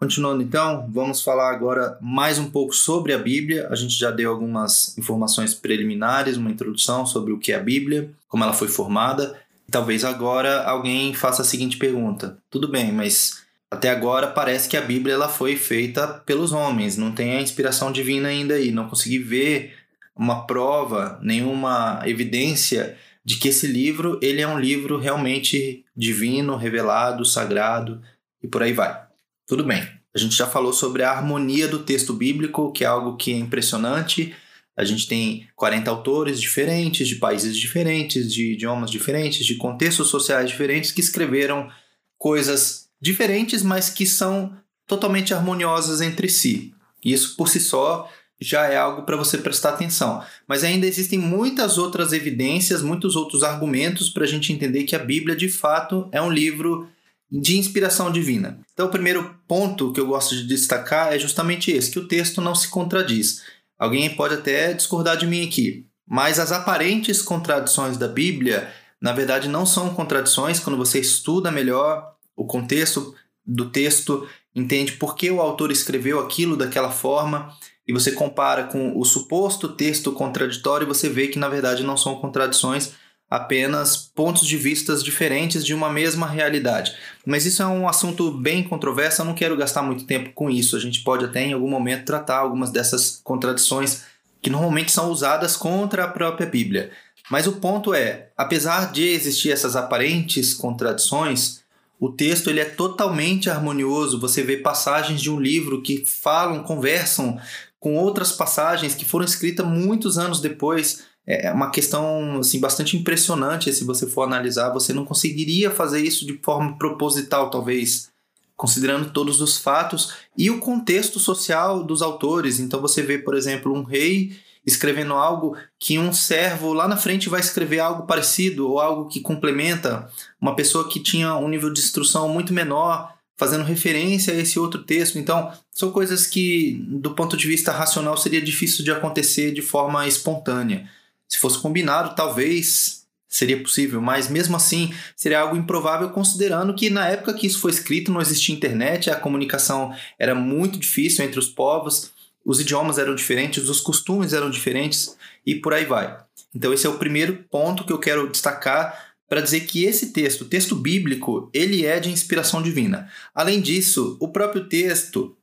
Continuando então, vamos falar agora mais um pouco sobre a Bíblia. A gente já deu algumas informações preliminares, uma introdução sobre o que é a Bíblia, como ela foi formada. Talvez agora alguém faça a seguinte pergunta: tudo bem, mas até agora parece que a Bíblia ela foi feita pelos homens, não tem a inspiração divina ainda aí, não consegui ver uma prova, nenhuma evidência de que esse livro ele é um livro realmente divino, revelado, sagrado e por aí vai. Tudo bem. A gente já falou sobre a harmonia do texto bíblico, que é algo que é impressionante. A gente tem 40 autores diferentes, de países diferentes, de idiomas diferentes, de contextos sociais diferentes, que escreveram coisas diferentes, mas que são totalmente harmoniosas entre si. Isso por si só já é algo para você prestar atenção. Mas ainda existem muitas outras evidências, muitos outros argumentos para a gente entender que a Bíblia de fato é um livro de inspiração divina. Então, o primeiro ponto que eu gosto de destacar é justamente esse: que o texto não se contradiz. Alguém pode até discordar de mim aqui, mas as aparentes contradições da Bíblia, na verdade, não são contradições quando você estuda melhor o contexto do texto, entende por que o autor escreveu aquilo daquela forma e você compara com o suposto texto contraditório, você vê que na verdade não são contradições, apenas pontos de vistas diferentes de uma mesma realidade. Mas isso é um assunto bem controverso, eu não quero gastar muito tempo com isso. A gente pode até em algum momento tratar algumas dessas contradições que normalmente são usadas contra a própria Bíblia. Mas o ponto é, apesar de existir essas aparentes contradições, o texto ele é totalmente harmonioso. Você vê passagens de um livro que falam, conversam com outras passagens que foram escritas muitos anos depois é, é uma questão assim, bastante impressionante se você for analisar. Você não conseguiria fazer isso de forma proposital, talvez, considerando todos os fatos e o contexto social dos autores. Então você vê, por exemplo, um rei escrevendo algo que um servo lá na frente vai escrever algo parecido ou algo que complementa uma pessoa que tinha um nível de instrução muito menor fazendo referência a esse outro texto. Então, são coisas que, do ponto de vista racional, seria difícil de acontecer de forma espontânea. Se fosse combinado, talvez seria possível, mas mesmo assim seria algo improvável considerando que na época que isso foi escrito não existia internet, a comunicação era muito difícil entre os povos, os idiomas eram diferentes, os costumes eram diferentes e por aí vai. Então esse é o primeiro ponto que eu quero destacar para dizer que esse texto, o texto bíblico, ele é de inspiração divina. Além disso, o próprio texto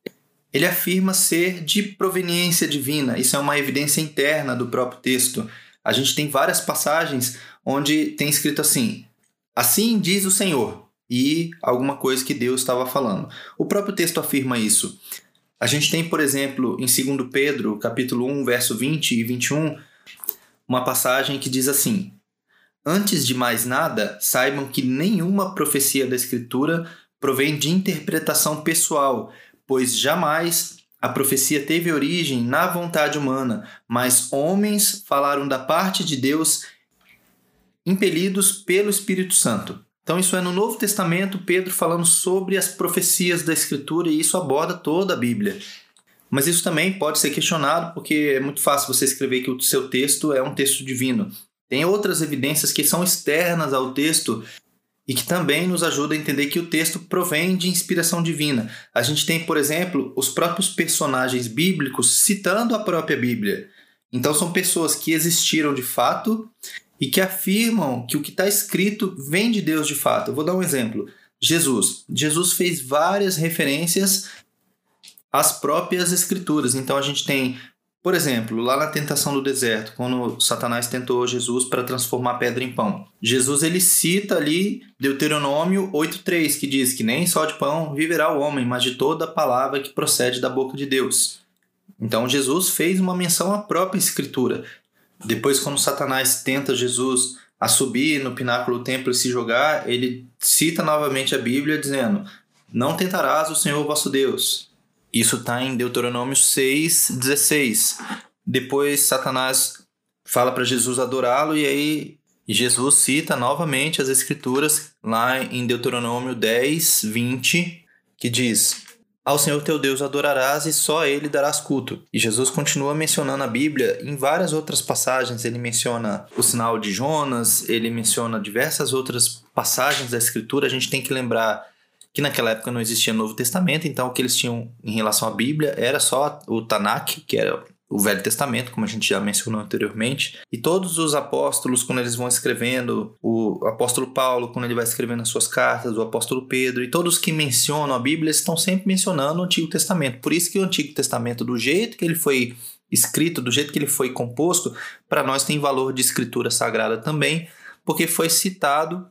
ele afirma ser de proveniência divina. Isso é uma evidência interna do próprio texto a gente tem várias passagens onde tem escrito assim: Assim diz o Senhor, e alguma coisa que Deus estava falando. O próprio texto afirma isso. A gente tem, por exemplo, em 2 Pedro, capítulo 1, verso 20 e 21, uma passagem que diz assim: Antes de mais nada, saibam que nenhuma profecia da Escritura provém de interpretação pessoal, pois jamais a profecia teve origem na vontade humana, mas homens falaram da parte de Deus impelidos pelo Espírito Santo. Então, isso é no Novo Testamento, Pedro falando sobre as profecias da Escritura, e isso aborda toda a Bíblia. Mas isso também pode ser questionado, porque é muito fácil você escrever que o seu texto é um texto divino. Tem outras evidências que são externas ao texto e que também nos ajuda a entender que o texto provém de inspiração divina. A gente tem, por exemplo, os próprios personagens bíblicos citando a própria Bíblia. Então são pessoas que existiram de fato e que afirmam que o que está escrito vem de Deus de fato. Eu vou dar um exemplo. Jesus. Jesus fez várias referências às próprias escrituras. Então a gente tem por exemplo, lá na tentação do deserto, quando Satanás tentou Jesus para transformar pedra em pão. Jesus ele cita ali Deuteronômio 8:3, que diz que nem só de pão viverá o homem, mas de toda a palavra que procede da boca de Deus. Então Jesus fez uma menção à própria escritura. Depois quando Satanás tenta Jesus a subir no pináculo do templo e se jogar, ele cita novamente a Bíblia dizendo: Não tentarás o Senhor vosso Deus. Isso está em Deuteronômio 6, 16. Depois Satanás fala para Jesus adorá-lo e aí Jesus cita novamente as escrituras lá em Deuteronômio 10, 20, que diz: Ao Senhor teu Deus adorarás e só a ele darás culto. E Jesus continua mencionando a Bíblia em várias outras passagens. Ele menciona o sinal de Jonas, ele menciona diversas outras passagens da escritura. A gente tem que lembrar que naquela época não existia Novo Testamento, então o que eles tinham em relação à Bíblia era só o Tanakh, que era o Velho Testamento, como a gente já mencionou anteriormente, e todos os apóstolos, quando eles vão escrevendo, o apóstolo Paulo, quando ele vai escrevendo as suas cartas, o apóstolo Pedro, e todos que mencionam a Bíblia estão sempre mencionando o Antigo Testamento. Por isso que o Antigo Testamento, do jeito que ele foi escrito, do jeito que ele foi composto, para nós tem valor de escritura sagrada também, porque foi citado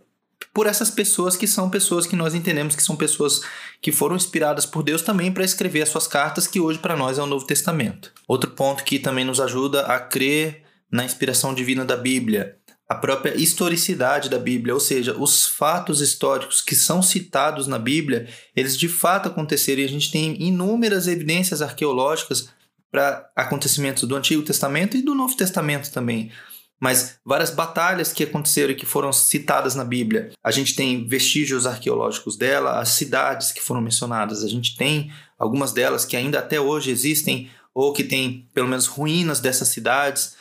por essas pessoas que são pessoas que nós entendemos que são pessoas que foram inspiradas por Deus também para escrever as suas cartas, que hoje para nós é o Novo Testamento. Outro ponto que também nos ajuda a crer na inspiração divina da Bíblia, a própria historicidade da Bíblia, ou seja, os fatos históricos que são citados na Bíblia, eles de fato aconteceram e a gente tem inúmeras evidências arqueológicas para acontecimentos do Antigo Testamento e do Novo Testamento também mas várias batalhas que aconteceram e que foram citadas na Bíblia. A gente tem vestígios arqueológicos dela, as cidades que foram mencionadas, a gente tem algumas delas que ainda até hoje existem ou que tem pelo menos ruínas dessas cidades.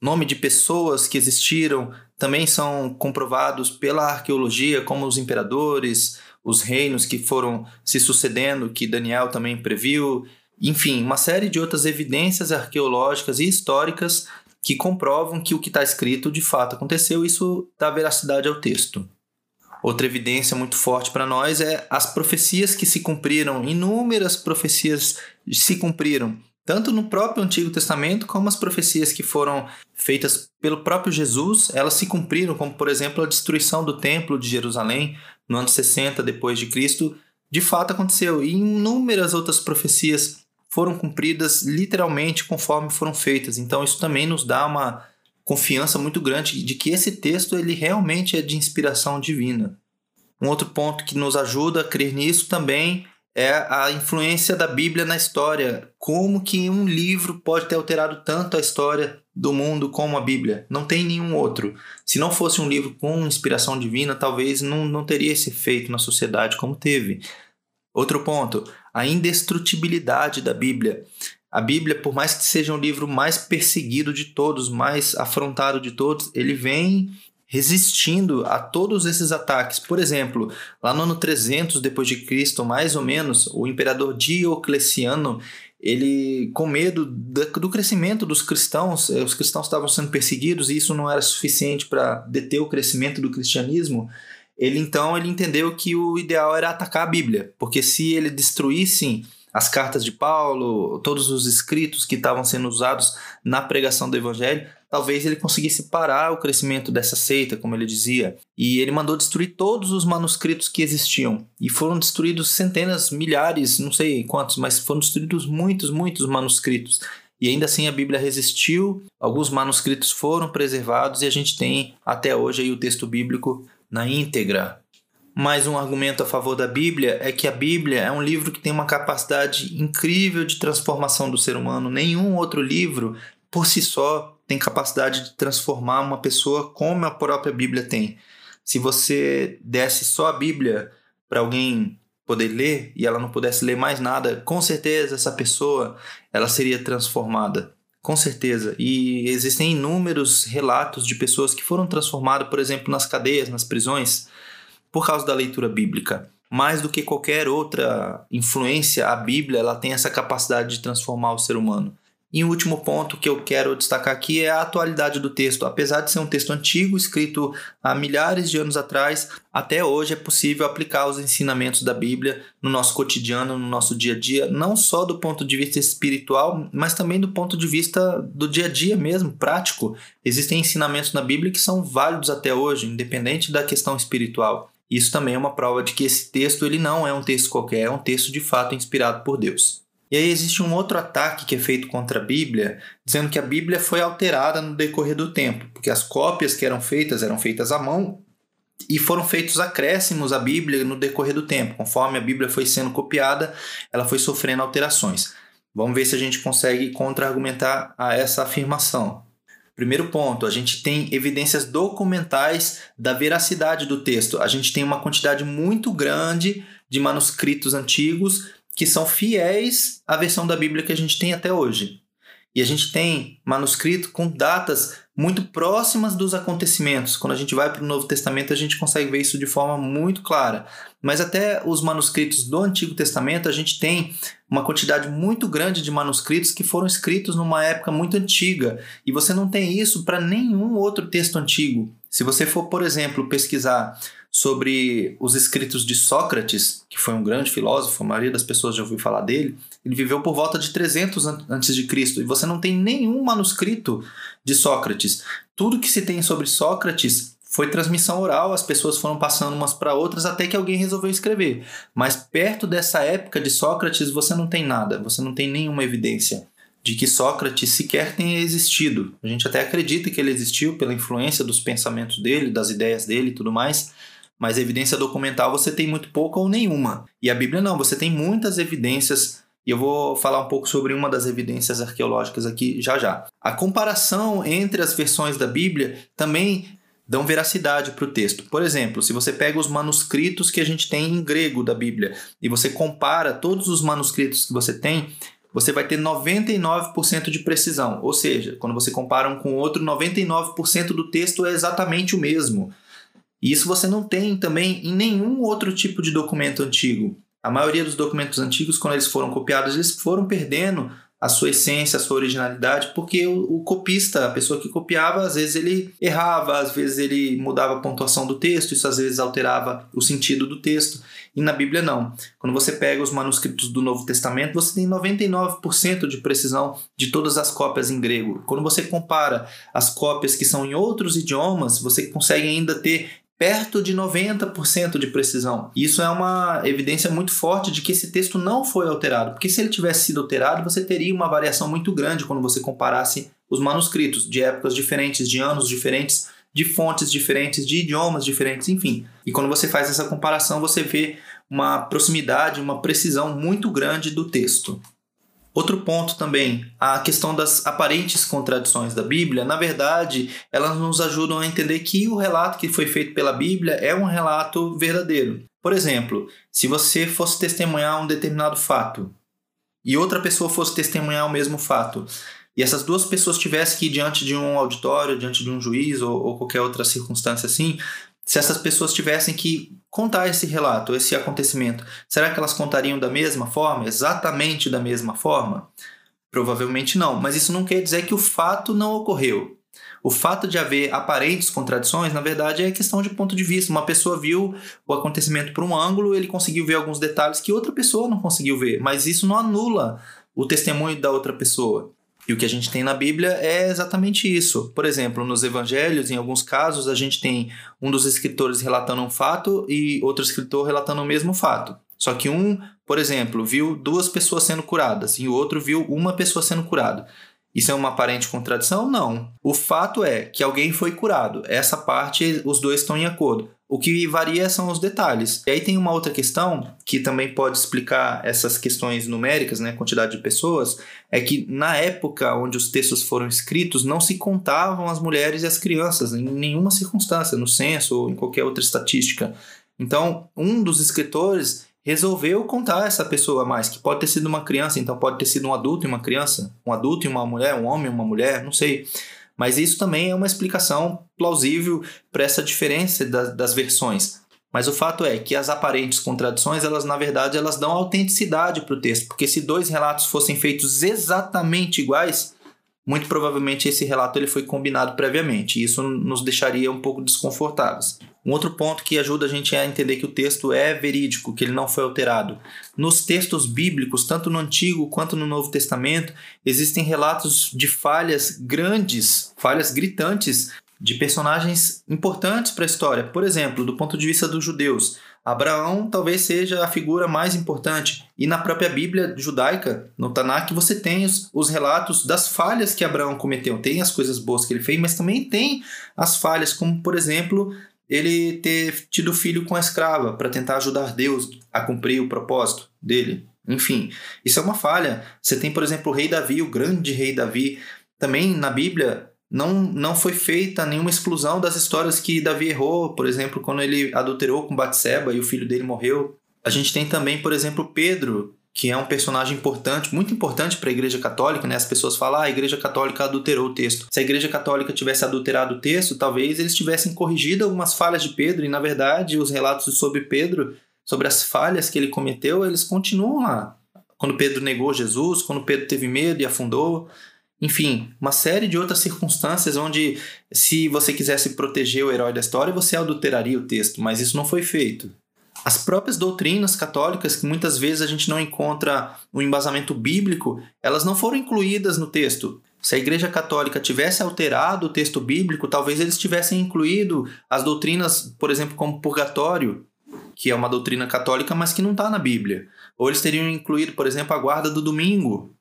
Nome de pessoas que existiram também são comprovados pela arqueologia, como os imperadores, os reinos que foram se sucedendo, que Daniel também previu. Enfim, uma série de outras evidências arqueológicas e históricas que comprovam que o que está escrito de fato aconteceu, isso dá veracidade ao texto. Outra evidência muito forte para nós é as profecias que se cumpriram, inúmeras profecias se cumpriram, tanto no próprio Antigo Testamento como as profecias que foram feitas pelo próprio Jesus, elas se cumpriram, como por exemplo a destruição do Templo de Jerusalém no ano 60 depois de Cristo, de fato aconteceu, e inúmeras outras profecias foram cumpridas literalmente conforme foram feitas. Então isso também nos dá uma confiança muito grande de que esse texto ele realmente é de inspiração divina. Um outro ponto que nos ajuda a crer nisso também é a influência da Bíblia na história. Como que um livro pode ter alterado tanto a história do mundo como a Bíblia? Não tem nenhum outro. Se não fosse um livro com inspiração divina, talvez não, não teria esse efeito na sociedade como teve. Outro ponto, a indestrutibilidade da Bíblia. A Bíblia, por mais que seja um livro mais perseguido de todos, mais afrontado de todos, ele vem resistindo a todos esses ataques. Por exemplo, lá no ano 300 depois de Cristo, mais ou menos, o imperador Diocleciano, ele com medo do crescimento dos cristãos, eh, os cristãos estavam sendo perseguidos e isso não era suficiente para deter o crescimento do cristianismo ele então ele entendeu que o ideal era atacar a Bíblia, porque se ele destruísse as cartas de Paulo, todos os escritos que estavam sendo usados na pregação do evangelho, talvez ele conseguisse parar o crescimento dessa seita, como ele dizia. E ele mandou destruir todos os manuscritos que existiam. E foram destruídos centenas, milhares, não sei quantos, mas foram destruídos muitos, muitos manuscritos. E ainda assim a Bíblia resistiu, alguns manuscritos foram preservados e a gente tem até hoje aí o texto bíblico na íntegra. Mais um argumento a favor da Bíblia é que a Bíblia é um livro que tem uma capacidade incrível de transformação do ser humano. Nenhum outro livro, por si só, tem capacidade de transformar uma pessoa como a própria Bíblia tem. Se você desse só a Bíblia para alguém poder ler e ela não pudesse ler mais nada, com certeza essa pessoa ela seria transformada. Com certeza. E existem inúmeros relatos de pessoas que foram transformadas, por exemplo, nas cadeias, nas prisões, por causa da leitura bíblica. Mais do que qualquer outra influência, a Bíblia ela tem essa capacidade de transformar o ser humano. E o último ponto que eu quero destacar aqui é a atualidade do texto. Apesar de ser um texto antigo, escrito há milhares de anos atrás, até hoje é possível aplicar os ensinamentos da Bíblia no nosso cotidiano, no nosso dia a dia, não só do ponto de vista espiritual, mas também do ponto de vista do dia a dia mesmo, prático. Existem ensinamentos na Bíblia que são válidos até hoje, independente da questão espiritual. Isso também é uma prova de que esse texto ele não é um texto qualquer, é um texto de fato inspirado por Deus. E aí existe um outro ataque que é feito contra a Bíblia, dizendo que a Bíblia foi alterada no decorrer do tempo, porque as cópias que eram feitas eram feitas à mão e foram feitos acréscimos à Bíblia no decorrer do tempo. Conforme a Bíblia foi sendo copiada, ela foi sofrendo alterações. Vamos ver se a gente consegue contra-argumentar a essa afirmação. Primeiro ponto, a gente tem evidências documentais da veracidade do texto. A gente tem uma quantidade muito grande de manuscritos antigos que são fiéis à versão da Bíblia que a gente tem até hoje. E a gente tem manuscrito com datas muito próximas dos acontecimentos. Quando a gente vai para o Novo Testamento, a gente consegue ver isso de forma muito clara. Mas até os manuscritos do Antigo Testamento, a gente tem uma quantidade muito grande de manuscritos que foram escritos numa época muito antiga. E você não tem isso para nenhum outro texto antigo. Se você for, por exemplo, pesquisar sobre os escritos de Sócrates, que foi um grande filósofo, a maioria das pessoas já ouviu falar dele, ele viveu por volta de 300 antes de Cristo, e você não tem nenhum manuscrito de Sócrates. Tudo que se tem sobre Sócrates foi transmissão oral, as pessoas foram passando umas para outras até que alguém resolveu escrever. Mas perto dessa época de Sócrates, você não tem nada, você não tem nenhuma evidência de que Sócrates sequer tenha existido. A gente até acredita que ele existiu pela influência dos pensamentos dele, das ideias dele e tudo mais, mas evidência documental você tem muito pouca ou nenhuma. E a Bíblia não, você tem muitas evidências e eu vou falar um pouco sobre uma das evidências arqueológicas aqui já já. A comparação entre as versões da Bíblia também dão veracidade para o texto. Por exemplo, se você pega os manuscritos que a gente tem em grego da Bíblia e você compara todos os manuscritos que você tem, você vai ter 99% de precisão. Ou seja, quando você compara um com o outro, 99% do texto é exatamente o mesmo. E isso você não tem também em nenhum outro tipo de documento antigo. A maioria dos documentos antigos, quando eles foram copiados, eles foram perdendo a sua essência, a sua originalidade, porque o, o, copista, a pessoa que copiava, às vezes ele errava, às vezes ele mudava a pontuação do texto, isso às vezes alterava o sentido do texto. E na Bíblia não. Quando você pega os manuscritos do Novo Testamento, você tem 99% de precisão de todas as cópias em grego. Quando você compara as cópias que são em outros idiomas, você consegue ainda ter perto de 90% de precisão. Isso é uma evidência muito forte de que esse texto não foi alterado, porque se ele tivesse sido alterado, você teria uma variação muito grande quando você comparasse os manuscritos de épocas diferentes, de anos diferentes, de fontes diferentes, de idiomas diferentes, enfim. E quando você faz essa comparação, você vê uma proximidade, uma precisão muito grande do texto. Outro ponto também, a questão das aparentes contradições da Bíblia, na verdade, elas nos ajudam a entender que o relato que foi feito pela Bíblia é um relato verdadeiro. Por exemplo, se você fosse testemunhar um determinado fato e outra pessoa fosse testemunhar o mesmo fato, e essas duas pessoas tivessem que ir diante de um auditório, diante de um juiz ou, ou qualquer outra circunstância assim, se essas pessoas tivessem que contar esse relato, esse acontecimento, será que elas contariam da mesma forma, exatamente da mesma forma? Provavelmente não, mas isso não quer dizer que o fato não ocorreu. O fato de haver aparentes contradições, na verdade, é questão de ponto de vista. Uma pessoa viu o acontecimento por um ângulo, ele conseguiu ver alguns detalhes que outra pessoa não conseguiu ver, mas isso não anula o testemunho da outra pessoa. E o que a gente tem na Bíblia é exatamente isso. Por exemplo, nos evangelhos, em alguns casos, a gente tem um dos escritores relatando um fato e outro escritor relatando o mesmo fato. Só que um, por exemplo, viu duas pessoas sendo curadas e o outro viu uma pessoa sendo curada. Isso é uma aparente contradição? Não. O fato é que alguém foi curado. Essa parte os dois estão em acordo. O que varia são os detalhes. E aí tem uma outra questão que também pode explicar essas questões numéricas, né, quantidade de pessoas, é que na época onde os textos foram escritos não se contavam as mulheres e as crianças em nenhuma circunstância, no censo ou em qualquer outra estatística. Então, um dos escritores resolveu contar essa pessoa mais, que pode ter sido uma criança, então pode ter sido um adulto e uma criança, um adulto e uma mulher, um homem e uma mulher, não sei. Mas isso também é uma explicação plausível para essa diferença das, versões. Mas o fato é que as aparentes contradições, elas na verdade, elas dão autenticidade para o texto, porque se dois relatos fossem feitos exatamente iguais, muito provavelmente esse relato ele foi combinado previamente, e isso nos deixaria um pouco desconfortáveis. Um outro ponto que ajuda a gente a entender que o texto é verídico, que ele não foi alterado. Nos textos bíblicos, tanto no Antigo quanto no Novo Testamento, existem relatos de falhas grandes, falhas gritantes de personagens importantes para a história. Por exemplo, do ponto de vista dos judeus, Abraão talvez seja a figura mais importante. E na própria Bíblia judaica, no Tanakh, você tem os, os, relatos das falhas que Abraão cometeu. Tem as coisas boas que ele fez, mas também tem as falhas, como por exemplo, ele ter tido filho com a escrava para tentar ajudar Deus a cumprir o propósito dele. Enfim, isso é uma falha. Você tem, por exemplo, o rei Davi, o grande rei Davi. Também na Bíblia não, não foi feita nenhuma exclusão das histórias que Davi errou, por exemplo, quando ele adulterou com Batseba e o filho dele morreu. A gente tem também, por exemplo, Pedro, que é um personagem importante, muito importante para a Igreja Católica, né? As pessoas falam, ah, a Igreja Católica adulterou o texto. Se a Igreja Católica tivesse adulterado o texto, talvez eles tivessem corrigido algumas falhas de Pedro, e na verdade, os relatos sobre Pedro, sobre as falhas que ele cometeu, eles continuam lá. Quando Pedro negou Jesus, quando Pedro teve medo e afundou, enfim, uma série de outras circunstâncias onde, se você quisesse proteger o herói da história, você adulteraria o texto, mas isso não foi feito. As próprias doutrinas católicas, que muitas vezes a gente não encontra um embasamento bíblico, elas não foram incluídas no texto. Se a Igreja Católica tivesse alterado o texto bíblico, talvez eles tivessem incluído as doutrinas, por exemplo, como purgatório, que é uma doutrina católica, mas que não está na Bíblia. Ou eles teriam incluído, por exemplo, a guarda do domingo,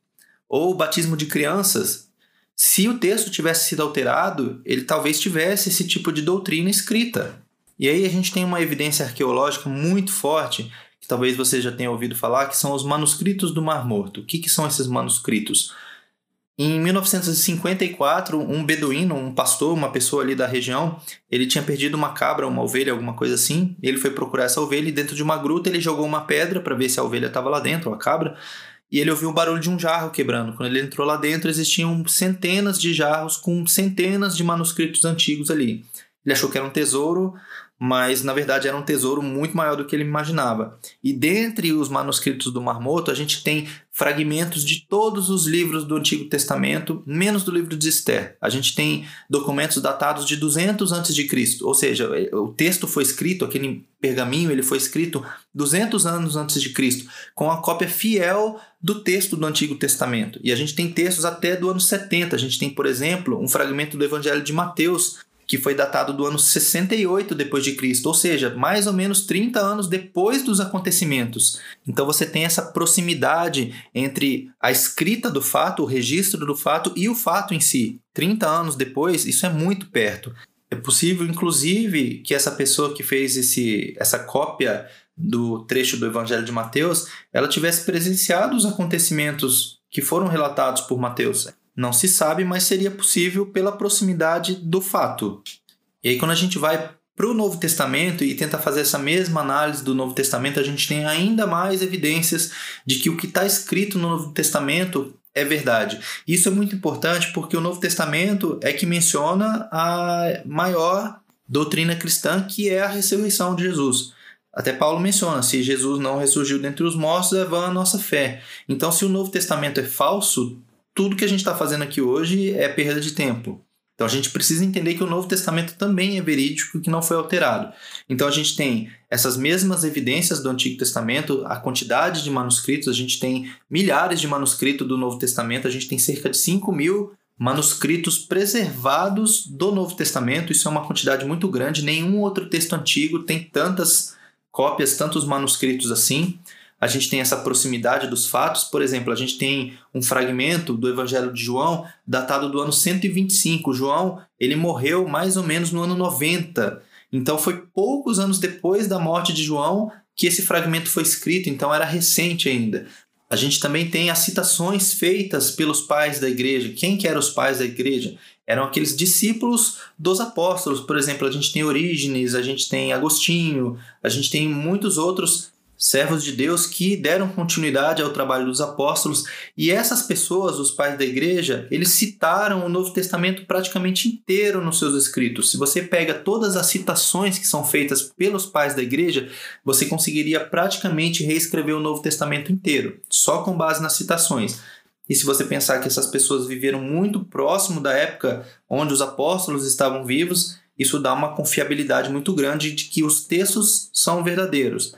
ou o batismo de crianças. Se o texto tivesse sido alterado, ele talvez tivesse esse tipo de doutrina escrita. E aí a gente tem uma evidência arqueológica muito forte, que talvez você já tenha ouvido falar, que são os manuscritos do Mar Morto. O que, que são esses manuscritos? Em 1954, um beduíno, um pastor, uma pessoa ali da região, ele tinha perdido uma cabra, uma ovelha, alguma coisa assim. Ele foi procurar essa ovelha e dentro de uma gruta ele jogou uma pedra para ver se a ovelha estava lá dentro, a cabra. E ele ouviu o barulho de um jarro quebrando. Quando ele entrou lá dentro, existiam centenas de jarros com centenas de manuscritos antigos ali. Ele achou que era um tesouro, mas na verdade era um tesouro muito maior do que ele imaginava. E dentre os manuscritos do Mar Morto, a gente tem fragmentos de todos os livros do Antigo Testamento, menos do livro de Esther. A gente tem documentos datados de 200 a.C., ou seja, o texto foi escrito, aquele pergaminho, ele foi escrito 200 anos antes de Cristo, com a cópia fiel do texto do Antigo Testamento. E a gente tem textos até do ano 70. A gente tem, por exemplo, um fragmento do Evangelho de Mateus, que foi datado do ano 68 depois de Cristo, ou seja, mais ou menos 30 anos depois dos acontecimentos. Então você tem essa proximidade entre a escrita do fato, o registro do fato e o fato em si. 30 anos depois, isso é muito perto. É possível, inclusive, que essa pessoa que fez esse, essa cópia do trecho do Evangelho de Mateus, ela tivesse presenciado os acontecimentos que foram relatados por Mateus. Não se sabe, mas seria possível pela proximidade do fato. E aí, quando a gente vai para o Novo Testamento e tenta fazer essa mesma análise do Novo Testamento, a gente tem ainda mais evidências de que o que está escrito no Novo Testamento é verdade. Isso é muito importante porque o Novo Testamento é que menciona a maior doutrina cristã, que é a ressurreição de Jesus. Até Paulo menciona: se Jesus não ressurgiu dentre os mortos, é vã a nossa fé. Então, se o Novo Testamento é falso, tudo que a gente está fazendo aqui hoje é perda de tempo. Então a gente precisa entender que o Novo Testamento também é verídico, que não foi alterado. Então a gente tem essas mesmas evidências do Antigo Testamento, a quantidade de manuscritos, a gente tem milhares de manuscritos do Novo Testamento, a gente tem cerca de 5 mil manuscritos preservados do Novo Testamento. Isso é uma quantidade muito grande, nenhum outro texto antigo tem tantas cópias, tantos manuscritos assim a gente tem essa proximidade dos fatos. Por exemplo, a gente tem um fragmento do Evangelho de João datado do ano 125. João, ele morreu mais ou menos no ano 90. Então foi poucos anos depois da morte de João que esse fragmento foi escrito, então era recente ainda. A gente também tem as citações feitas pelos pais da igreja. Quem que eram os pais da igreja? Eram aqueles discípulos dos apóstolos. Por exemplo, a gente tem Orígenes, a gente tem Agostinho, a gente tem muitos outros servos de Deus que deram continuidade ao trabalho dos apóstolos, e essas pessoas, os pais da igreja, eles citaram o Novo Testamento praticamente inteiro nos seus escritos. Se você pega todas as citações que são feitas pelos pais da igreja, você conseguiria praticamente reescrever o Novo Testamento inteiro, só com base nas citações. E se você pensar que essas pessoas viveram muito próximo da época onde os apóstolos estavam vivos, isso dá uma confiabilidade muito grande de que os textos são verdadeiros.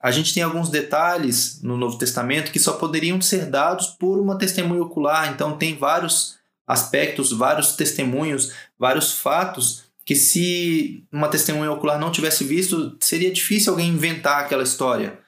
A gente tem alguns detalhes no Novo Testamento que só poderiam ser dados por uma testemunha ocular, então tem vários aspectos, vários testemunhos, vários fatos que se uma testemunha ocular não tivesse visto, seria difícil alguém inventar aquela história.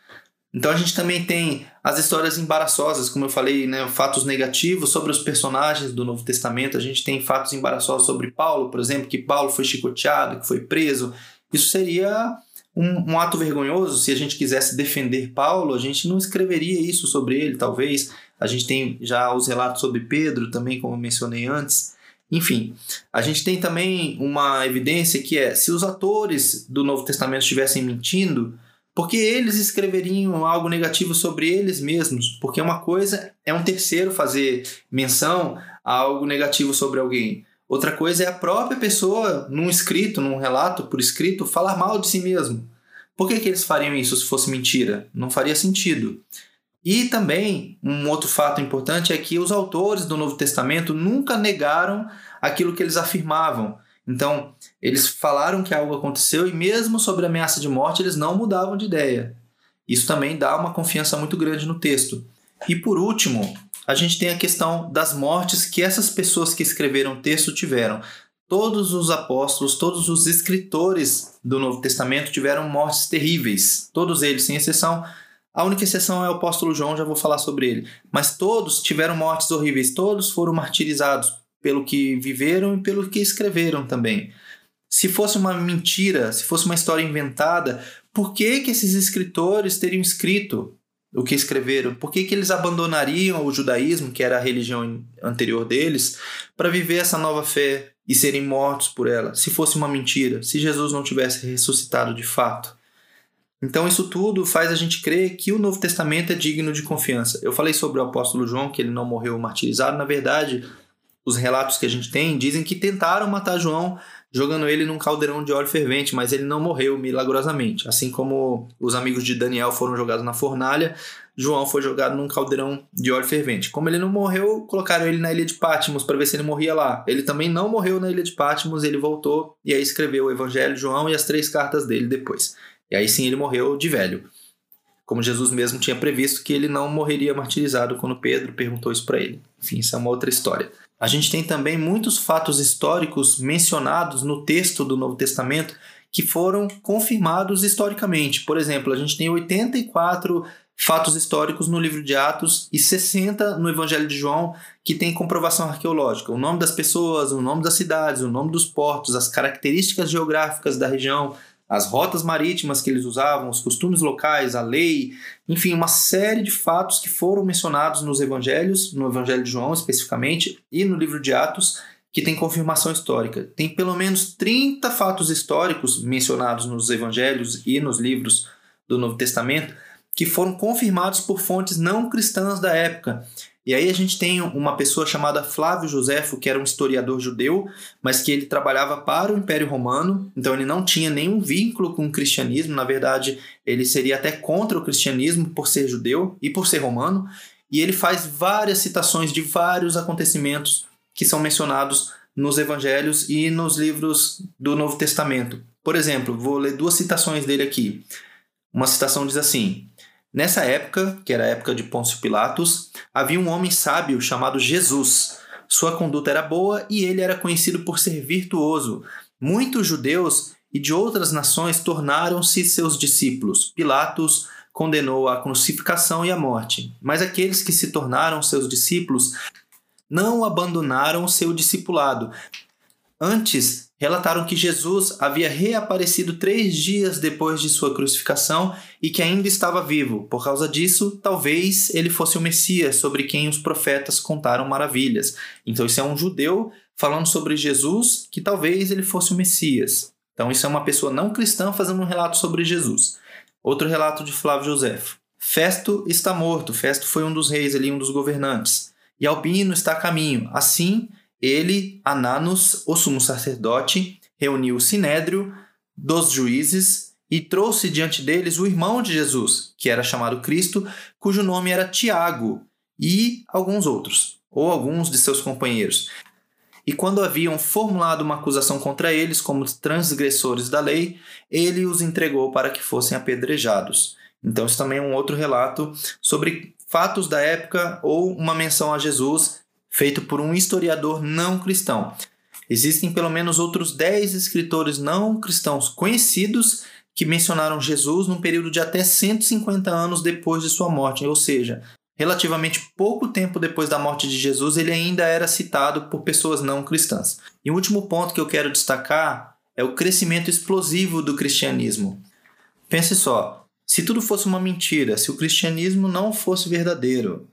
Então a gente também tem as histórias embaraçosas, como eu falei, né, fatos negativos sobre os personagens do Novo Testamento. A gente tem fatos embaraçosos sobre Paulo, por exemplo, que Paulo foi chicoteado, que foi preso. Isso seria um, um, ato vergonhoso, se a gente quisesse defender Paulo, a gente não escreveria isso sobre ele, talvez. A gente tem já os relatos sobre Pedro também, como mencionei antes. Enfim, a gente tem também uma evidência que é: se os atores do Novo Testamento estivessem mentindo, porque eles escreveriam algo negativo sobre eles mesmos, porque uma coisa é um terceiro fazer menção a algo negativo sobre alguém. Outra coisa é a própria pessoa, num escrito, num relato por escrito, falar mal de si mesmo. Por que, que eles fariam isso se fosse mentira? Não faria sentido. E também, um outro fato importante é que os autores do Novo Testamento nunca negaram aquilo que eles afirmavam. Então, eles falaram que algo aconteceu e, mesmo sobre a ameaça de morte, eles não mudavam de ideia. Isso também dá uma confiança muito grande no texto. E por último, a gente tem a questão das mortes que essas pessoas que escreveram o texto tiveram. Todos os apóstolos, todos os escritores do Novo Testamento tiveram mortes terríveis. Todos eles, sem exceção. A única exceção é o apóstolo João, já vou falar sobre ele. Mas todos tiveram mortes horríveis, todos foram martirizados pelo que viveram e pelo que escreveram também. Se fosse uma mentira, se fosse uma história inventada, por que, que esses escritores teriam escrito o que escreveram? Por que, que eles abandonariam o judaísmo, que era a religião anterior deles, para viver essa nova fé e serem mortos por ela? Se fosse uma mentira, se Jesus não tivesse ressuscitado de fato. Então, isso tudo faz a gente crer que o Novo Testamento é digno de confiança. Eu falei sobre o apóstolo João, que ele não morreu martirizado. Na verdade, os relatos que a gente tem dizem que tentaram matar João jogando ele num caldeirão de óleo fervente, mas ele não morreu milagrosamente. Assim como os amigos de Daniel foram jogados na fornalha, João foi jogado num caldeirão de óleo fervente. Como ele não morreu, colocaram ele na ilha de Patmos para ver se ele morria lá. Ele também não morreu na ilha de Patmos, ele voltou e aí escreveu o Evangelho de João e as três cartas dele depois. E aí sim ele morreu de velho. Como Jesus mesmo tinha previsto que ele não morreria martirizado quando Pedro perguntou isso para ele. Enfim, isso é uma outra história. A gente tem também muitos fatos históricos mencionados no texto do Novo Testamento que foram confirmados historicamente. Por exemplo, a gente tem 84 fatos históricos no livro de Atos e 60 no Evangelho de João que tem comprovação arqueológica. O nome das pessoas, o nome das cidades, o nome dos portos, as características geográficas da região, as rotas marítimas que eles usavam, os costumes locais, a lei, enfim, uma série de fatos que foram mencionados nos evangelhos, no Evangelho de João especificamente, e no livro de Atos, que tem confirmação histórica. Tem pelo menos 30 fatos históricos mencionados nos evangelhos e nos livros do Novo Testamento que foram confirmados por fontes não cristãs da época e aí a gente tem uma pessoa chamada Flávio Josefo, que era um historiador judeu, mas que ele trabalhava para o Império Romano, então ele não tinha nenhum vínculo com o cristianismo, na verdade, ele seria até contra o cristianismo por ser judeu e por ser romano, e ele faz várias citações de vários acontecimentos que são mencionados nos evangelhos e nos livros do Novo Testamento. Por exemplo, vou ler duas citações dele aqui. Uma citação diz assim: Nessa época, que era a época de Pôncio Pilatos, havia um homem sábio chamado Jesus. Sua conduta era boa e ele era conhecido por ser virtuoso. Muitos judeus e de outras nações tornaram-se seus discípulos. Pilatos condenou a crucificação e a morte. Mas aqueles que se tornaram seus discípulos não abandonaram seu discipulado. Antes, relataram que Jesus havia reaparecido três dias depois de sua crucificação e que ainda estava vivo. Por causa disso, talvez ele fosse o Messias sobre quem os profetas contaram maravilhas. Então, isso é um judeu falando sobre Jesus, que talvez ele fosse o Messias. Então, isso é uma pessoa não cristã fazendo um relato sobre Jesus. Outro relato de Flávio Josefo. Festo está morto. Festo foi um dos reis ali, um dos governantes. E Albino está a caminho. Assim, ele, Ananos, o sumo sacerdote, reuniu o sinédrio dos juízes e trouxe diante deles o irmão de Jesus, que era chamado Cristo, cujo nome era Tiago, e alguns outros, ou alguns de seus companheiros. E quando haviam formulado uma acusação contra eles como transgressores da lei, ele os entregou para que fossem apedrejados. Então, isso também é um outro relato sobre fatos da época ou uma menção a Jesus feito por um historiador não cristão. Existem pelo menos outros 10 escritores não cristãos conhecidos que mencionaram Jesus num período de até 150 anos depois de sua morte, ou seja, relativamente pouco tempo depois da morte de Jesus, ele ainda era citado por pessoas não cristãs. E o último ponto que eu quero destacar é o crescimento explosivo do cristianismo. Pense só, se tudo fosse uma mentira, se o cristianismo não fosse verdadeiro,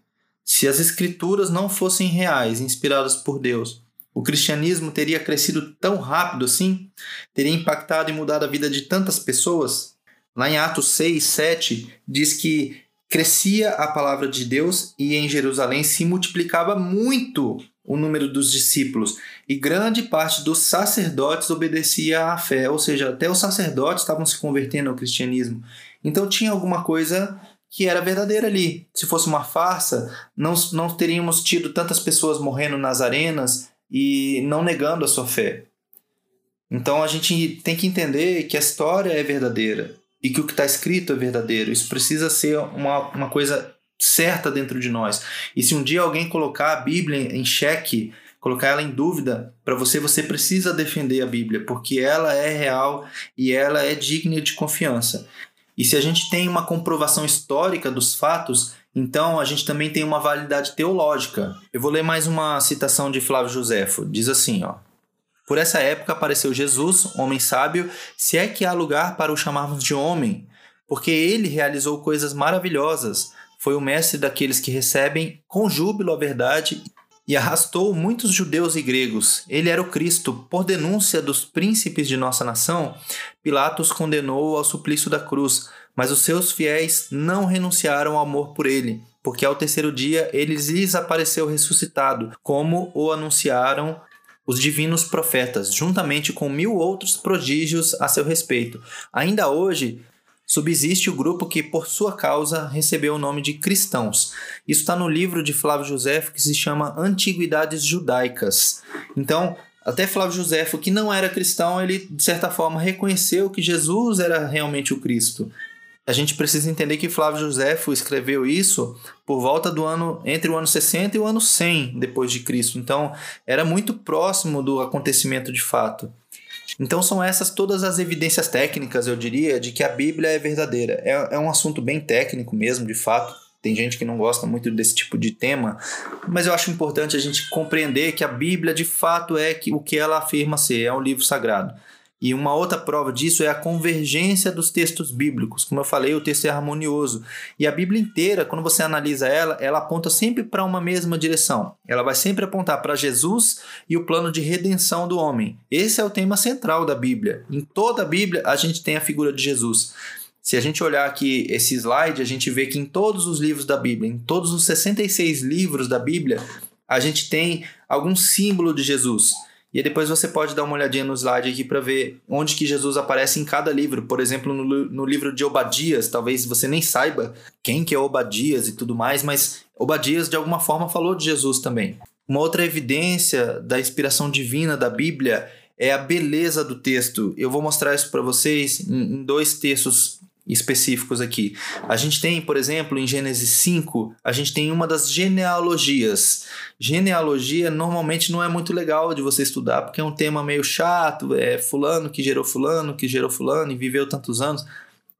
se as escrituras não fossem reais, inspiradas por Deus, o cristianismo teria crescido tão rápido assim? Teria impactado e mudado a vida de tantas pessoas? Lá em Atos 6, 7, diz que crescia a palavra de Deus e em Jerusalém se multiplicava muito o número dos discípulos e grande parte dos sacerdotes obedecia à fé, ou seja, até os sacerdotes estavam se convertendo ao cristianismo. Então tinha alguma coisa que era verdadeira ali. Se fosse uma farsa, não, não teríamos tido tantas pessoas morrendo nas arenas e não negando a sua fé. Então a gente tem que entender que a história é verdadeira e que o que está escrito é verdadeiro. Isso precisa ser uma, uma coisa certa dentro de nós. E se um dia alguém colocar a Bíblia em xeque, colocar ela em dúvida para você, você precisa defender a Bíblia, porque ela é real e ela é digna de confiança. E se a gente tem uma comprovação histórica dos fatos, então a gente também tem uma validade teológica. Eu vou ler mais uma citação de Flávio Josefo. Diz assim, ó: Por essa época apareceu Jesus, homem sábio, se é que há lugar para o chamarmos de homem, porque ele realizou coisas maravilhosas foi o mestre daqueles que recebem com júbilo a verdade e arrastou muitos judeus e gregos. Ele era o Cristo. Por denúncia dos príncipes de nossa nação, Pilatos condenou-o ao suplício da cruz, mas os seus fiéis não renunciaram ao amor por ele, porque ao terceiro dia ele lhes apareceu ressuscitado, como o anunciaram os divinos profetas, juntamente com mil outros prodígios a seu respeito. Ainda hoje, subsiste o grupo que, por sua causa, recebeu o nome de cristãos. Isso está no livro de Flávio Josefo que se chama Antiguidades Judaicas. Então, até Flávio Josefo, que não era cristão, ele de certa forma reconheceu que Jesus era realmente o Cristo. A gente precisa entender que Flávio Josefo escreveu isso por volta do ano entre o ano 60 e o ano 100 depois de Cristo. Então, era muito próximo do acontecimento de fato. Então são essas todas as evidências técnicas, eu diria, de que a Bíblia é verdadeira. É, é um assunto bem técnico mesmo, de fato. Tem gente que não gosta muito desse tipo de tema, mas eu acho importante a gente compreender que a Bíblia de fato é o que ela afirma ser, é um livro sagrado. E uma outra prova disso é a convergência dos textos bíblicos. Como eu falei, o texto é harmonioso. E a Bíblia inteira, quando você analisa ela, ela aponta sempre para uma mesma direção. Ela vai sempre apontar para Jesus e o plano de redenção do homem. Esse é o tema central da Bíblia. Em toda a Bíblia, a gente tem a figura de Jesus. Se a gente olhar aqui esse slide, a gente vê que em todos os livros da Bíblia, em todos os 66 livros da Bíblia, a gente tem algum símbolo de Jesus. E depois você pode dar uma olhadinha no slide aqui para ver onde que Jesus aparece em cada livro. Por exemplo, no, no livro de Obadias, talvez você nem saiba quem que é Obadias e tudo mais, mas Obadias de alguma forma falou de Jesus também. Uma outra evidência da inspiração divina da Bíblia é a beleza do texto. Eu vou mostrar isso para vocês em dois textos específicos aqui. A gente tem, por exemplo, em Gênesis 5, a gente tem uma das genealogias. Genealogia normalmente não é muito legal de você estudar, porque é um tema meio chato, é fulano que gerou fulano, que gerou fulano e viveu tantos anos.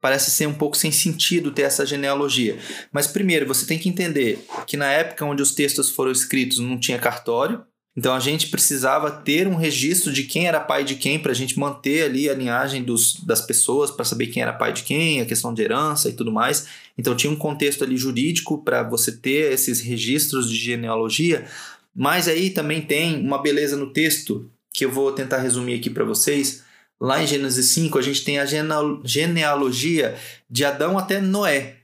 Parece ser um pouco sem sentido ter essa genealogia. Mas primeiro, você tem que entender que na época onde os textos foram escritos não tinha cartório, então a gente precisava ter um registro de quem era pai de quem para a gente manter ali a linhagem dos, das pessoas, para saber quem era pai de quem, a questão de herança e tudo mais. Então tinha um contexto ali jurídico para você ter esses registros de genealogia, mas aí também tem uma beleza no texto que eu vou tentar resumir aqui para vocês. Lá em Gênesis 5, a gente tem a genealogia de Adão até Noé.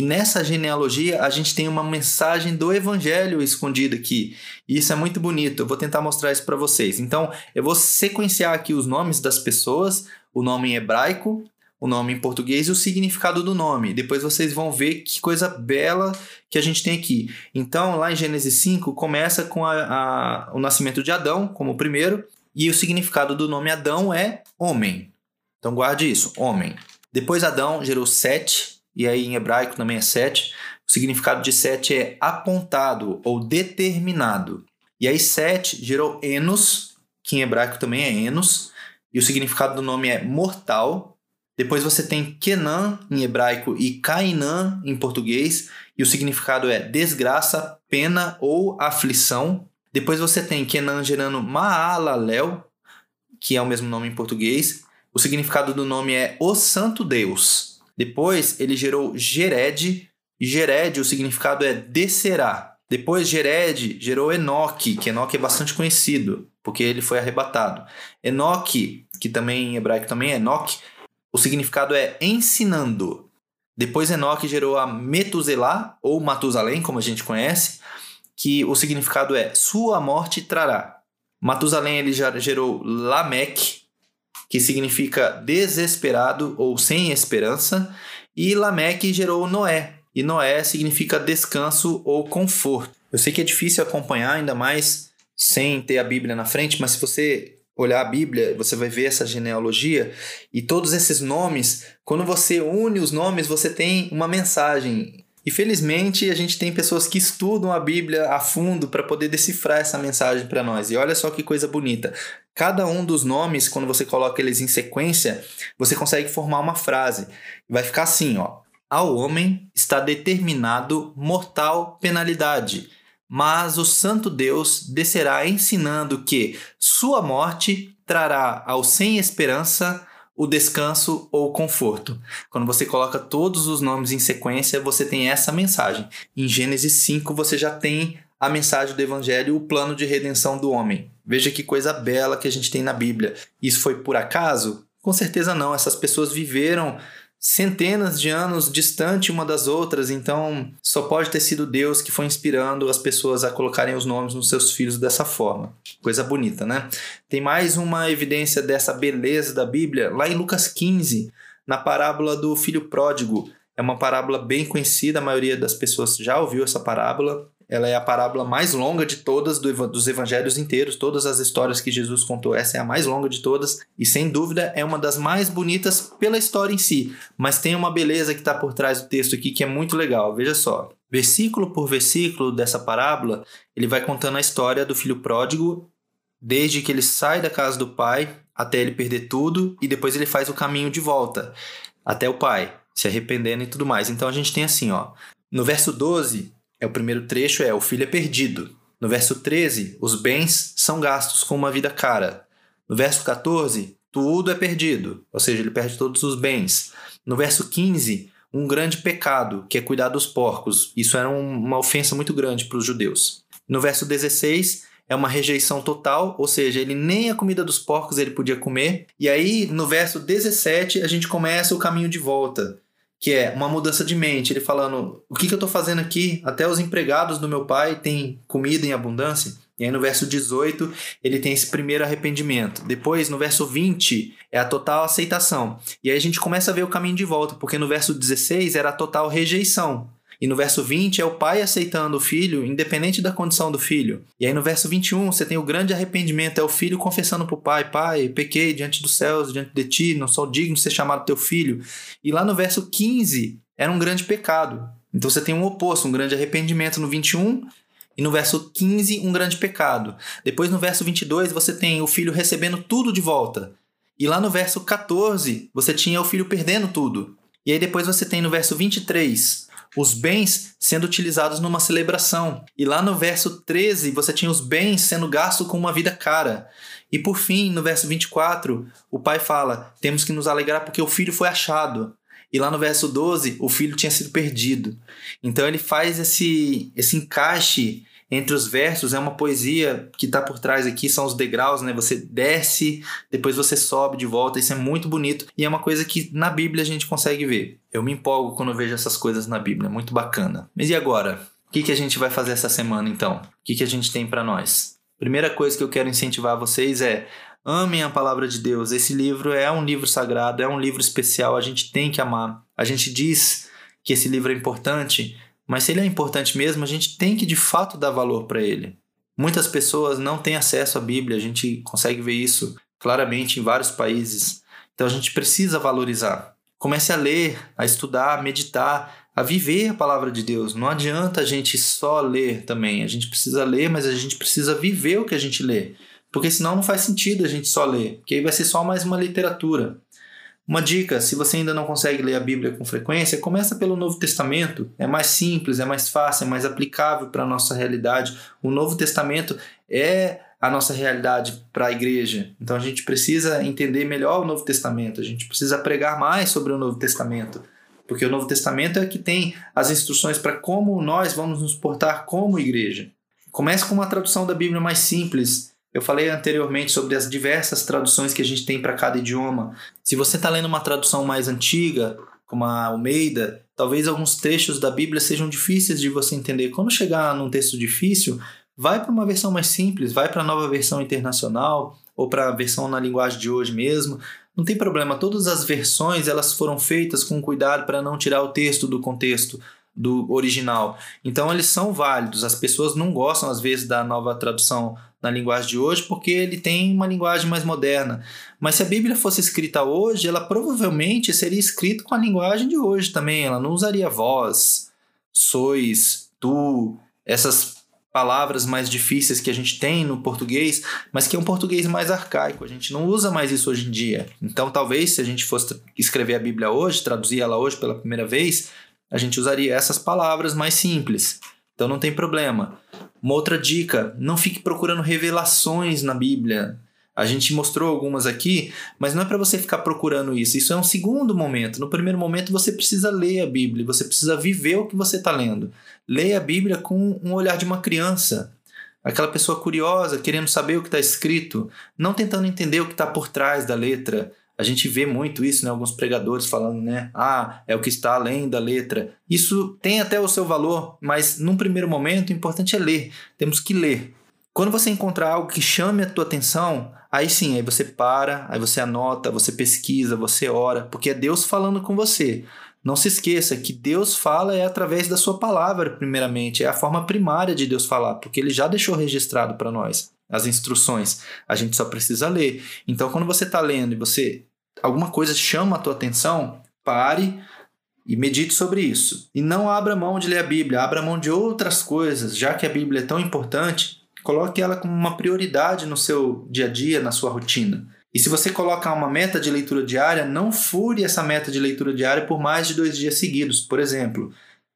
E nessa genealogia a gente tem uma mensagem do evangelho escondida aqui. E isso é muito bonito. Eu vou tentar mostrar isso para vocês. Então, eu vou sequenciar aqui os nomes das pessoas, o nome em hebraico, o nome em português e o significado do nome. Depois vocês vão ver que coisa bela que a gente tem aqui. Então, lá em Gênesis 5, começa com a, a, o nascimento de Adão como primeiro, e o significado do nome Adão é homem. Então, guarde isso, homem. Depois Adão gerou Sete, e aí em hebraico também é sete. O significado de sete é apontado ou determinado. E aí sete gerou Enos, que em hebraico também é Enos, e o significado do nome é mortal. Depois você tem Kenan em hebraico e Cainã em português, e o significado é desgraça, pena ou aflição. Depois você tem Kenan gerando Maalalel, que é o mesmo nome em português. O significado do nome é o Santo Deus. Depois ele gerou Gered, e Gered, o significado é descerá. Depois Gered gerou Enoque, que Enoque é bastante conhecido, porque ele foi arrebatado. Enoque, que também em hebraico também é Enoque, o significado é ensinando. Depois Enoque gerou a Metuselá, ou Matusalém, como a gente conhece, que o significado é sua morte trará. Matusalém ele já gerou Lameque, que significa desesperado ou sem esperança, e Lameque gerou Noé, e Noé significa descanso ou conforto. Eu sei que é difícil acompanhar, ainda mais sem ter a Bíblia na frente, mas se você olhar a Bíblia, você vai ver essa genealogia e todos esses nomes, quando você une os nomes, você tem uma mensagem. E felizmente a gente tem pessoas que estudam a Bíblia a fundo para poder decifrar essa mensagem para nós. E olha só que coisa bonita. Cada um dos nomes, quando você coloca eles em sequência, você consegue formar uma frase. Vai ficar assim, ó: Ao homem está determinado mortal penalidade mas o Santo Deus descerá ensinando que sua morte trará ao sem esperança o descanso ou conforto. Quando você coloca todos os nomes em sequência, você tem essa mensagem. Em Gênesis 5, você já tem a mensagem do Evangelho, o plano de redenção do homem. Veja que coisa bela que a gente tem na Bíblia. Isso foi por acaso? Com certeza não. Essas pessoas viveram centenas de anos distante uma das outras, então só pode ter sido Deus que foi inspirando as pessoas a colocarem os nomes nos seus filhos dessa forma. Coisa bonita, né? Tem mais uma evidência dessa beleza da Bíblia lá em Lucas 15, na parábola do filho pródigo. É uma parábola bem conhecida, a maioria das pessoas já ouviu essa parábola. Ela é a parábola mais longa de todas do, dos evangelhos inteiros, todas as histórias que Jesus contou, essa é a mais longa de todas. E sem dúvida é uma das mais bonitas pela história em si, mas tem uma beleza que está por trás do texto aqui que é muito legal. Veja só, versículo por versículo dessa parábola, ele vai contando a história do filho pródigo desde que ele sai da casa do pai até ele perder tudo e depois ele faz o caminho de volta até o pai, se arrependendo e tudo mais. Então a gente tem assim, ó, no verso 12, é o primeiro trecho é o filho é perdido. No verso 13, os bens são gastos com uma vida cara. No verso 14, tudo é perdido, ou seja, ele perde todos os bens. No verso 15, um grande pecado, que é cuidar dos porcos. Isso era uma ofensa muito grande para os judeus. No verso 16, é uma rejeição total, ou seja, ele nem a comida dos porcos ele podia comer. E aí, no verso 17, a gente começa o caminho de volta que é uma mudança de mente. Ele falando: o que, que eu estou fazendo aqui? Até os empregados do meu pai têm comida em abundância. E aí no verso 18, ele tem esse primeiro arrependimento. Depois, no verso 20, é a total aceitação. E aí a gente começa a ver o caminho de volta, porque no verso 16 era a total rejeição. E no verso 20 é o pai aceitando o filho, independente da condição do filho. E aí no verso 21 você tem o grande arrependimento, é o filho confessando para o pai: Pai, pequei diante dos céus, diante de ti, não sou digno de ser chamado teu filho. E lá no verso 15 era um grande pecado. Então você tem um oposto, um grande arrependimento no 21 e no verso 15 um grande pecado. Depois no verso 22 você tem o filho recebendo tudo de volta. E lá no verso 14 você tinha o filho perdendo tudo. E aí depois você tem no verso 23 os bens sendo utilizados numa celebração. E lá no verso 13, você tinha os bens sendo gastos com uma vida cara. E por fim, no verso 24, o pai fala: temos que nos alegrar porque o filho foi achado. E lá no verso 12, o filho tinha sido perdido. Então ele faz esse, esse encaixe entre os versos é uma poesia que está por trás aqui, são os degraus, né? Você desce, depois você sobe de volta, isso é muito bonito e é uma coisa que na Bíblia a gente consegue ver. Eu me empolgo quando vejo essas coisas na Bíblia, é muito bacana. Mas e agora? O que, que a gente vai fazer essa semana então? O que, que a gente tem para nós? Primeira coisa que eu quero incentivar vocês é amem a palavra de Deus. Esse livro é um livro sagrado, é um livro especial, a gente tem que amar. A gente diz que esse livro é importante, mas se ele é importante mesmo, a gente tem que de fato dar valor para ele. Muitas pessoas não têm acesso à Bíblia, a gente consegue ver isso claramente em vários países. Então a gente precisa valorizar. Comece a ler, a estudar, a meditar, a viver a palavra de Deus. Não adianta a gente só ler também. A gente precisa ler, mas a gente precisa viver o que a gente lê. Porque senão não faz sentido a gente só ler, porque aí vai ser só mais uma literatura. Uma dica, se você ainda não consegue ler a Bíblia com frequência, começa pelo Novo Testamento. É mais simples, é mais fácil, é mais aplicável para a nossa realidade. O Novo Testamento é a nossa realidade para a igreja. Então a gente precisa entender melhor o Novo Testamento, a gente precisa pregar mais sobre o Novo Testamento, porque o Novo Testamento é que tem as instruções para como nós vamos nos portar como igreja. Comece com uma tradução da Bíblia mais simples, Eu falei anteriormente sobre as diversas traduções que a gente tem para cada idioma. Se você está lendo uma tradução mais antiga, como a Almeida, talvez alguns trechos da Bíblia sejam difíceis de você entender. Quando chegar num texto difícil, vai para uma versão mais simples, vai para a nova versão internacional ou para a versão na linguagem de hoje mesmo. Não tem problema, todas as versões elas foram feitas com cuidado para não tirar o texto do contexto do original. Então eles são válidos. As pessoas não gostam às vezes da nova tradução na linguagem de hoje porque ele tem uma linguagem mais moderna. Mas se a Bíblia fosse escrita hoje, ela provavelmente seria escrita com a linguagem de hoje também. Ela não usaria vós, sois, tu, essas palavras mais difíceis que a gente tem no português, mas que é um português mais arcaico. A gente não usa mais isso hoje em dia. Então, talvez se a gente fosse escrever a Bíblia hoje, traduzir ela hoje pela primeira vez, a gente usaria essas palavras mais simples. Então não tem problema. Uma outra dica: não fique procurando revelações na Bíblia. A gente mostrou algumas aqui, mas não é para você ficar procurando isso. Isso é um segundo momento. No primeiro momento, você precisa ler a Bíblia, você precisa viver o que você está lendo. Leia a Bíblia com um olhar de uma criança. Aquela pessoa curiosa, querendo saber o que está escrito, não tentando entender o que está por trás da letra, a gente vê muito isso, né? Alguns pregadores falando, né? Ah, é o que está além da letra. Isso tem até o seu valor, mas num primeiro momento o importante é ler. Temos que ler. Quando você encontrar algo que chame a tua atenção, aí sim, aí você para, aí você anota, você pesquisa, você ora, porque é Deus falando com você. Não se esqueça que Deus fala é através da sua palavra, primeiramente, é a forma primária de Deus falar, porque ele já deixou registrado para nós as instruções. A gente só precisa ler. Então, quando você está lendo e você alguma coisa chama a tua atenção, pare e medite sobre isso. E não abra mão de ler a Bíblia, abra mão de outras coisas, já que a Bíblia é tão importante, coloque ela como uma prioridade no seu dia a dia, na sua rotina. E se você colocar uma meta de leitura diária, não fure essa meta de leitura diária por mais de dois dias seguidos. Por exemplo,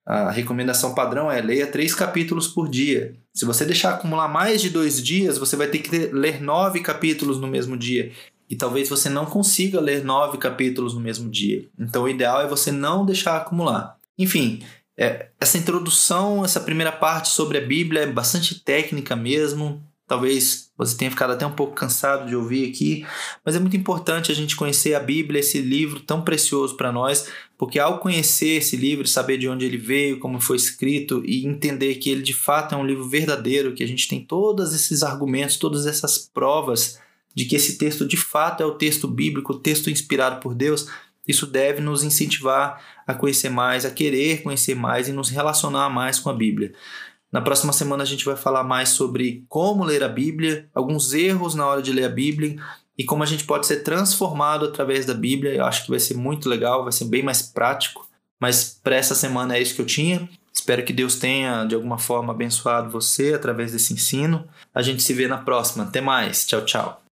a recomendação padrão é leia três capítulos por dia. Se você deixar acumular mais de dois dias, você vai ter que ler nove capítulos no mesmo dia e talvez você não consiga ler nove capítulos no mesmo dia. Então, o ideal é você não deixar acumular. Enfim, é, essa introdução, essa primeira parte sobre a Bíblia é bastante técnica mesmo. Talvez você tenha ficado até um pouco cansado de ouvir aqui, mas é muito importante a gente conhecer a Bíblia, esse livro tão precioso para nós, porque ao conhecer esse livro, saber de onde ele veio, como foi escrito e entender que ele de fato é um livro verdadeiro, que a gente tem todos esses argumentos, todas essas provas de que esse texto de fato é o texto bíblico, o texto inspirado por Deus, isso deve nos incentivar a conhecer mais, a querer conhecer mais e nos relacionar mais com a Bíblia. Na próxima semana a gente vai falar mais sobre como ler a Bíblia, alguns erros na hora de ler a Bíblia e como a gente pode ser transformado através da Bíblia. Eu acho que vai ser muito legal, vai ser bem mais prático. Mas para essa semana é isso que eu tinha. Espero que Deus tenha de alguma forma abençoado você através desse ensino. A gente se vê na próxima. Até mais. Tchau, tchau.